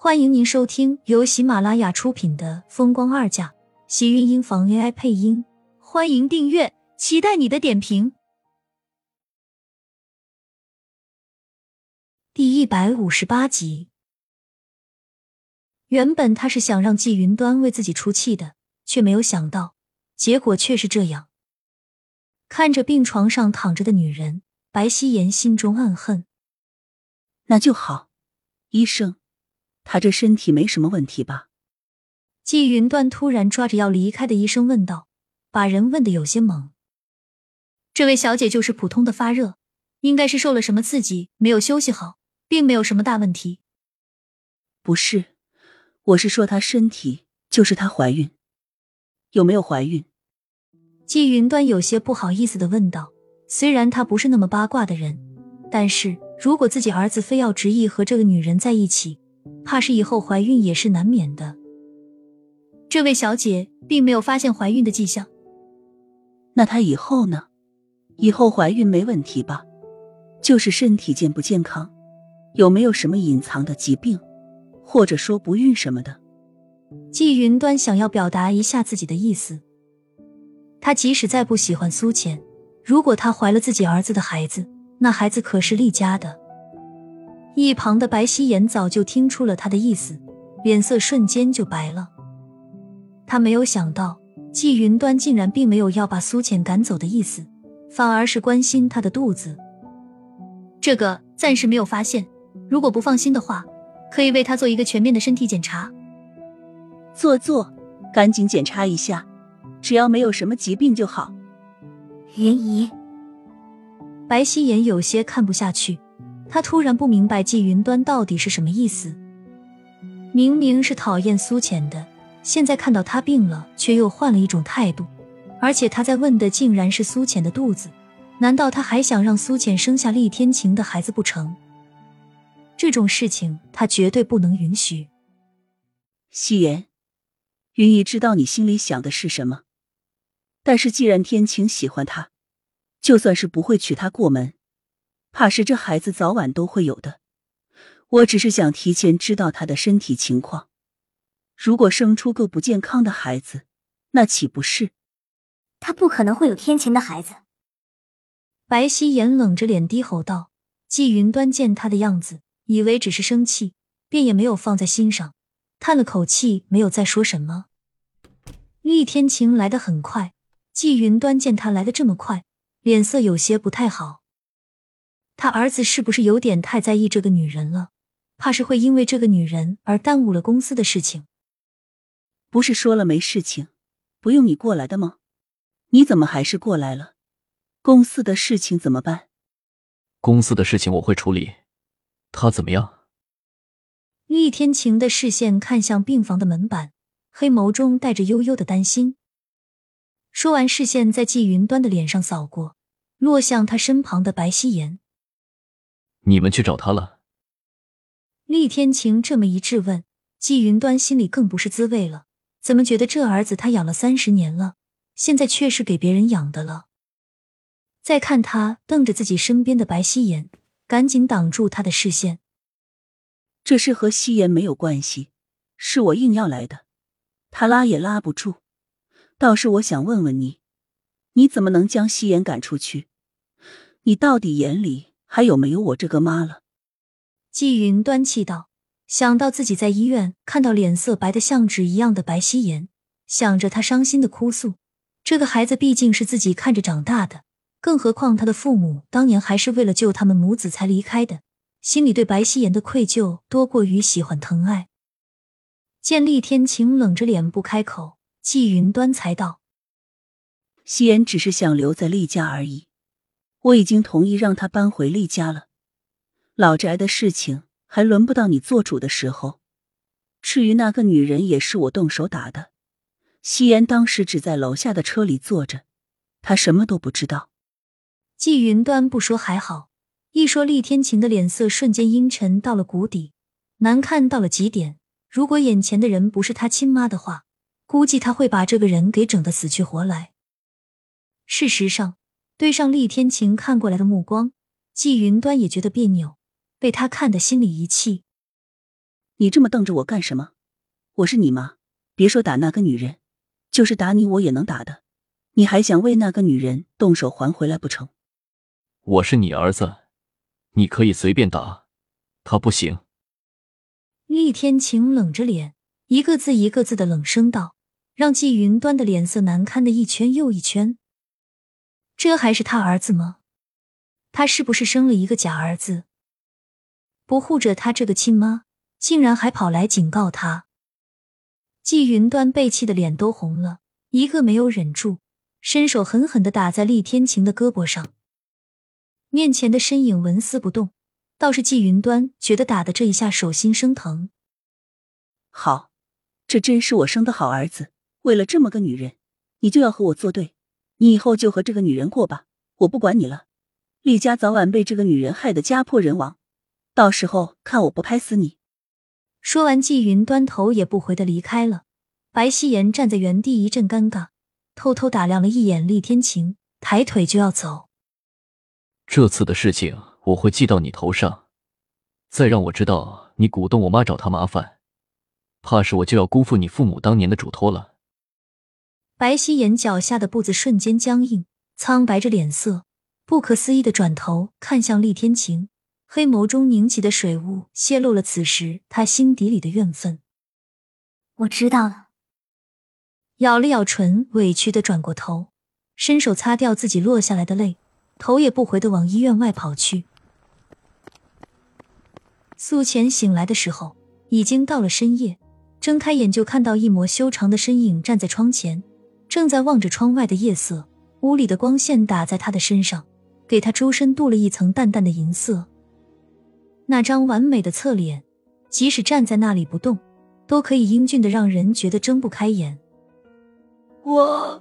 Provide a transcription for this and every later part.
欢迎您收听由喜马拉雅出品的《风光二嫁》，喜运音房 AI 配音。欢迎订阅，期待你的点评。第一百五十八集。原本他是想让季云端为自己出气的，却没有想到结果却是这样。看着病床上躺着的女人，白希言心中暗恨。那就好，医生，他这身体没什么问题吧？季云端突然抓着要离开的医生问道，把人问的有些懵。这位小姐就是普通的发热，应该是受了什么刺激，没有休息好，并没有什么大问题。不是，我是说她身体，就是她怀孕，有没有怀孕？季云端有些不好意思的问道。虽然他不是那么八卦的人，但是如果自己儿子非要执意和这个女人在一起，怕是以后怀孕也是难免的。这位小姐并没有发现怀孕的迹象。那她以后呢？以后怀孕没问题吧？就是身体健不健康，有没有什么隐藏的疾病，或者说不孕什么的？季云端想要表达一下自己的意思。他即使再不喜欢苏浅，如果她怀了自己儿子的孩子，那孩子可是厉家的。一旁的白希言早就听出了他的意思，脸色瞬间就白了。他没有想到季云端竟然并没有要把苏浅赶走的意思，反而是关心她的肚子。这个暂时没有发现，如果不放心的话，可以为她做一个全面的身体检查。做做，赶紧检查一下。只要没有什么疾病就好。云姨，白希言有些看不下去，他突然不明白季云端到底是什么意思。明明是讨厌苏浅的，现在看到他病了，却又换了一种态度。而且他在问的竟然是苏浅的肚子，难道他还想让苏浅生下厉天晴的孩子不成？这种事情他绝对不能允许。夕颜，云姨知道你心里想的是什么。但是，既然天晴喜欢他，就算是不会娶她过门，怕是这孩子早晚都会有的。我只是想提前知道他的身体情况，如果生出个不健康的孩子，那岂不是？他不可能会有天晴的孩子。白希言冷着脸低吼道。季云端见他的样子，以为只是生气，便也没有放在心上，叹了口气，没有再说什么。厉天晴来得很快。季云端见他来的这么快，脸色有些不太好。他儿子是不是有点太在意这个女人了？怕是会因为这个女人而耽误了公司的事情。不是说了没事情，不用你过来的吗？你怎么还是过来了？公司的事情怎么办？公司的事情我会处理。他怎么样？厉天晴的视线看向病房的门板，黑眸中带着悠悠的担心。说完，视线在季云端的脸上扫过，落向他身旁的白希言。你们去找他了？厉天晴这么一质问，季云端心里更不是滋味了。怎么觉得这儿子他养了三十年了，现在却是给别人养的了？再看他瞪着自己身边的白希言，赶紧挡住他的视线。这事和希言没有关系，是我硬要来的，他拉也拉不住。倒是我想问问你，你怎么能将夕颜赶出去？你到底眼里还有没有我这个妈了？季云端气道，想到自己在医院看到脸色白的像纸一样的白希颜，想着他伤心的哭诉，这个孩子毕竟是自己看着长大的，更何况他的父母当年还是为了救他们母子才离开的，心里对白希颜的愧疚多过于喜欢疼爱。见厉天晴冷着脸不开口。季云端才道：“夕颜只是想留在厉家而已，我已经同意让他搬回厉家了。老宅的事情还轮不到你做主的时候。至于那个女人，也是我动手打的。夕颜当时只在楼下的车里坐着，她什么都不知道。”季云端不说还好，一说厉天晴的脸色瞬间阴沉到了谷底，难看到了极点。如果眼前的人不是他亲妈的话。估计他会把这个人给整得死去活来。事实上，对上厉天晴看过来的目光，季云端也觉得别扭，被他看得心里一气。你这么瞪着我干什么？我是你妈，别说打那个女人，就是打你我也能打的。你还想为那个女人动手还回来不成？我是你儿子，你可以随便打，他不行。厉天晴冷着脸，一个字一个字的冷声道，让季云端的脸色难堪的一圈又一圈。这还是他儿子吗？他是不是生了一个假儿子？不护着他这个亲妈，竟然还跑来警告他。季云端被气的脸都红了，一个没有忍住。伸手狠狠的打在厉天晴的胳膊上，面前的身影纹丝不动，倒是季云端觉得打的这一下手心生疼。好，这真是我生的好儿子。为了这么个女人，你就要和我作对？你以后就和这个女人过吧，我不管你了。厉家早晚被这个女人害得家破人亡，到时候看我不拍死你！说完，季云端头也不回的离开了。白希言站在原地一阵尴尬。偷偷打量了一眼厉天晴，抬腿就要走。这次的事情我会记到你头上，再让我知道你鼓动我妈找他麻烦，怕是我就要辜负你父母当年的嘱托了。白希言脚下的步子瞬间僵硬，苍白着脸色，不可思议的转头看向厉天晴，黑眸中凝起的水雾泄露了此时他心底里的怨愤。我知道了。咬了咬唇，委屈的转过头，伸手擦掉自己落下来的泪，头也不回的往医院外跑去。素浅醒来的时候，已经到了深夜，睁开眼就看到一抹修长的身影站在窗前，正在望着窗外的夜色。屋里的光线打在他的身上，给他周身镀了一层淡淡的银色。那张完美的侧脸，即使站在那里不动，都可以英俊的让人觉得睁不开眼。我，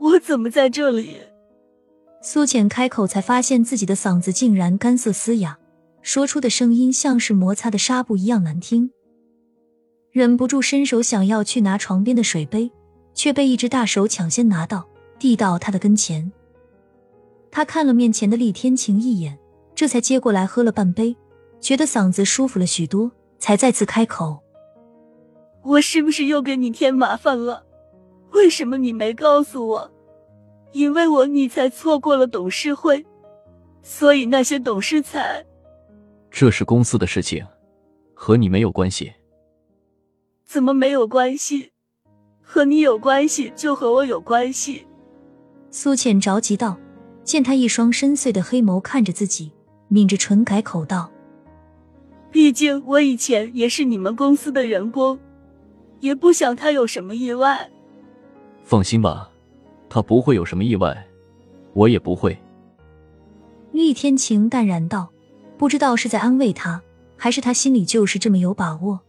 我怎么在这里？苏浅开口，才发现自己的嗓子竟然干涩嘶哑，说出的声音像是摩擦的纱布一样难听。忍不住伸手想要去拿床边的水杯，却被一只大手抢先拿到，递到他的跟前。他看了面前的厉天晴一眼，这才接过来喝了半杯，觉得嗓子舒服了许多，才再次开口：“我是不是又给你添麻烦了？”为什么你没告诉我？因为我你才错过了董事会，所以那些董事才……这是公司的事情，和你没有关系。怎么没有关系？和你有关系就和我有关系。苏浅着急道，见他一双深邃的黑眸看着自己，抿着唇改口道：“毕竟我以前也是你们公司的员工，也不想他有什么意外。”放心吧，他不会有什么意外，我也不会。厉天晴淡然道，不知道是在安慰他，还是他心里就是这么有把握。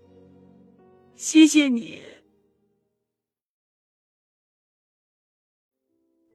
谢谢你，